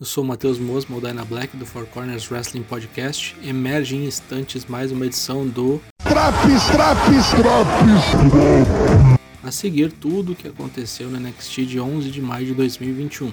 Eu sou o Matheus Mosmo, o Dyna Black do Four Corners Wrestling Podcast. Emerge em instantes mais uma edição do Traps, traps, traps. A seguir tudo o que aconteceu no NXT de 11 de maio de 2021.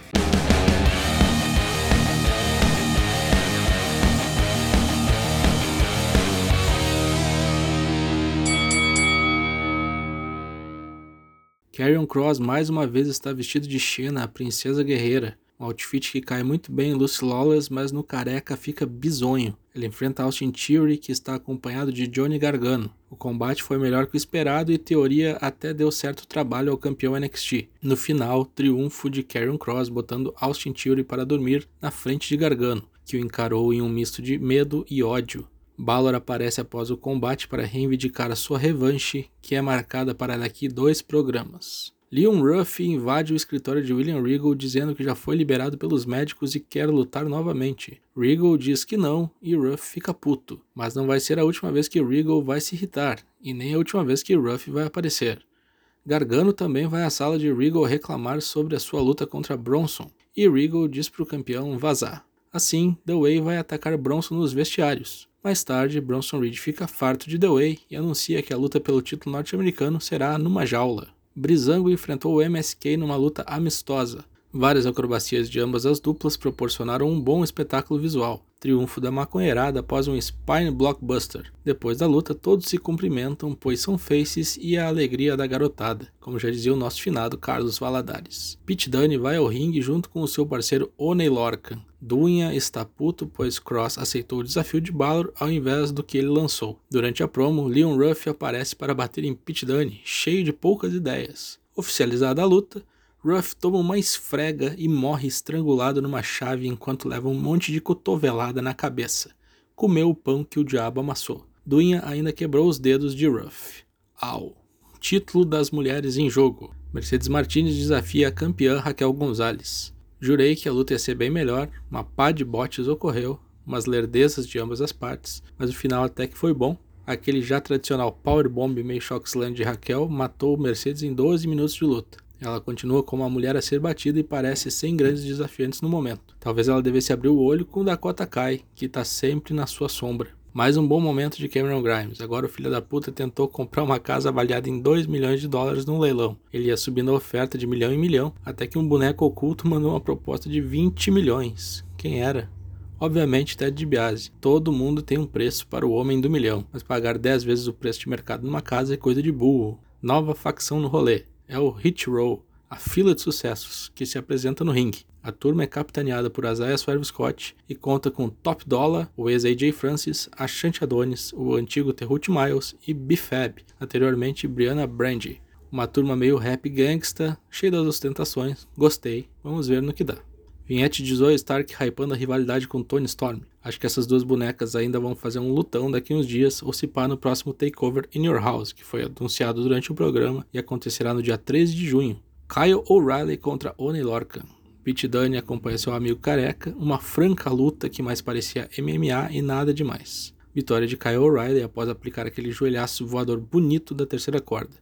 Karrion Cross mais uma vez está vestido de Xena, a princesa guerreira. Um outfit que cai muito bem em Lucy Lawless, mas no careca fica bizonho. Ele enfrenta Austin Theory, que está acompanhado de Johnny Gargano. O combate foi melhor que o esperado e, teoria, até deu certo trabalho ao campeão NXT. No final, triunfo de Karrion Cross botando Austin Theory para dormir na frente de Gargano, que o encarou em um misto de medo e ódio. Balor aparece após o combate para reivindicar sua revanche, que é marcada para daqui dois programas. Leon Ruff invade o escritório de William Regal dizendo que já foi liberado pelos médicos e quer lutar novamente. Regal diz que não e Ruff fica puto, mas não vai ser a última vez que Regal vai se irritar e nem a última vez que Ruff vai aparecer. Gargano também vai à sala de Regal reclamar sobre a sua luta contra Bronson e Regal diz para o campeão vazar. Assim, The Way vai atacar Bronson nos vestiários. Mais tarde, Bronson Reed fica farto de The Way e anuncia que a luta pelo título norte-americano será numa jaula. Brizango enfrentou o MSK numa luta amistosa. Várias acrobacias de ambas as duplas proporcionaram um bom espetáculo visual. Triunfo da maconheirada após um Spine Blockbuster. Depois da luta, todos se cumprimentam, pois são faces e a alegria da garotada, como já dizia o nosso finado Carlos Valadares. Pete Dunne vai ao ringue junto com o seu parceiro Oney Lorcan. Dunha está puto, pois Cross aceitou o desafio de Balor ao invés do que ele lançou. Durante a promo, Leon Ruff aparece para bater em Pete Dunne, cheio de poucas ideias. Oficializada a luta, Ruff toma uma esfrega e morre estrangulado numa chave enquanto leva um monte de cotovelada na cabeça. Comeu o pão que o diabo amassou. Dunha ainda quebrou os dedos de Ruff. Au. Título das mulheres em jogo. Mercedes Martinez desafia a campeã Raquel Gonzalez. Jurei que a luta ia ser bem melhor, uma pá de botes ocorreu, umas lerdezas de ambas as partes, mas o final até que foi bom. Aquele já tradicional powerbomb meio shockslam de Raquel matou Mercedes em 12 minutos de luta. Ela continua como uma mulher a ser batida e parece sem grandes desafiantes no momento. Talvez ela devesse abrir o olho com Dakota Kai, que está sempre na sua sombra. Mais um bom momento de Cameron Grimes. Agora o filho da puta tentou comprar uma casa avaliada em 2 milhões de dólares num leilão. Ele ia subindo a oferta de milhão em milhão, até que um boneco oculto mandou uma proposta de 20 milhões. Quem era? Obviamente Ted DiBiase. Todo mundo tem um preço para o homem do milhão, mas pagar 10 vezes o preço de mercado numa casa é coisa de burro. Nova facção no rolê é o Hit Row, a fila de sucessos que se apresenta no ringue. A turma é capitaneada por Isaiah Swerve Scott e conta com Top Dollar, o ex-AJ Francis, Ashanti Adonis, o antigo Terrute Miles e B-Fab, anteriormente Brianna Brandy. Uma turma meio rap gangsta, cheia das ostentações. Gostei, vamos ver no que dá. Vinhete de Zoe Stark hypando a rivalidade com Tony Storm. Acho que essas duas bonecas ainda vão fazer um lutão daqui uns dias ou se pá no próximo Takeover in Your House, que foi anunciado durante o programa e acontecerá no dia 13 de junho. Kyle O'Reilly contra Oni Lorcan. Pete Dunne acompanha seu amigo careca, uma franca luta que mais parecia MMA e nada demais. Vitória de Kyle O'Reilly após aplicar aquele joelhaço voador bonito da terceira corda.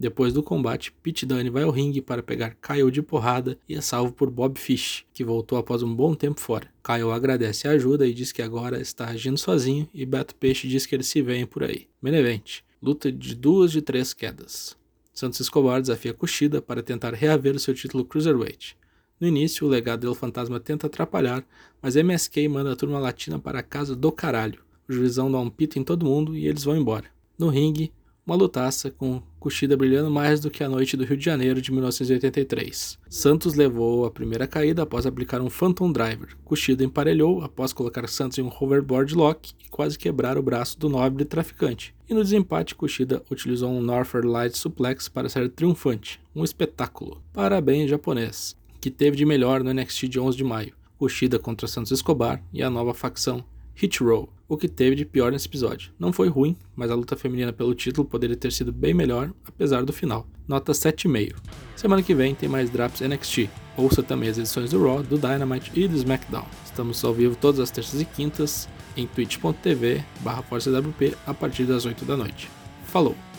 Depois do combate, Pete Dunne vai ao ringue para pegar Kyle de porrada e é salvo por Bob Fish, que voltou após um bom tempo fora. Kyle agradece a ajuda e diz que agora está agindo sozinho e Beto Peixe diz que eles se veem por aí. Menevente, luta de duas de três quedas. Santos Escobar desafia Kushida para tentar reaver o seu título Cruiserweight. No início, o legado do fantasma tenta atrapalhar, mas MSK manda a turma latina para a casa do caralho. O juizão dá um pito em todo mundo e eles vão embora. No ringue, uma lutaça com Kushida brilhando mais do que a noite do Rio de Janeiro de 1983. Santos levou a primeira caída após aplicar um Phantom Driver. Kushida emparelhou após colocar Santos em um hoverboard lock e quase quebrar o braço do nobre traficante. E no desempate, Kushida utilizou um Northern Light Suplex para sair triunfante. Um espetáculo. Parabéns, japonês. Que teve de melhor no NXT de 11 de maio. Kushida contra Santos Escobar e a nova facção Hit Row, o que teve de pior nesse episódio. Não foi ruim, mas a luta feminina pelo título poderia ter sido bem melhor, apesar do final. Nota 7,5. Semana que vem tem mais Drops NXT. Ouça também as edições do Raw, do Dynamite e do SmackDown. Estamos ao vivo todas as terças e quintas em twitch.tv barra a partir das 8 da noite. Falou!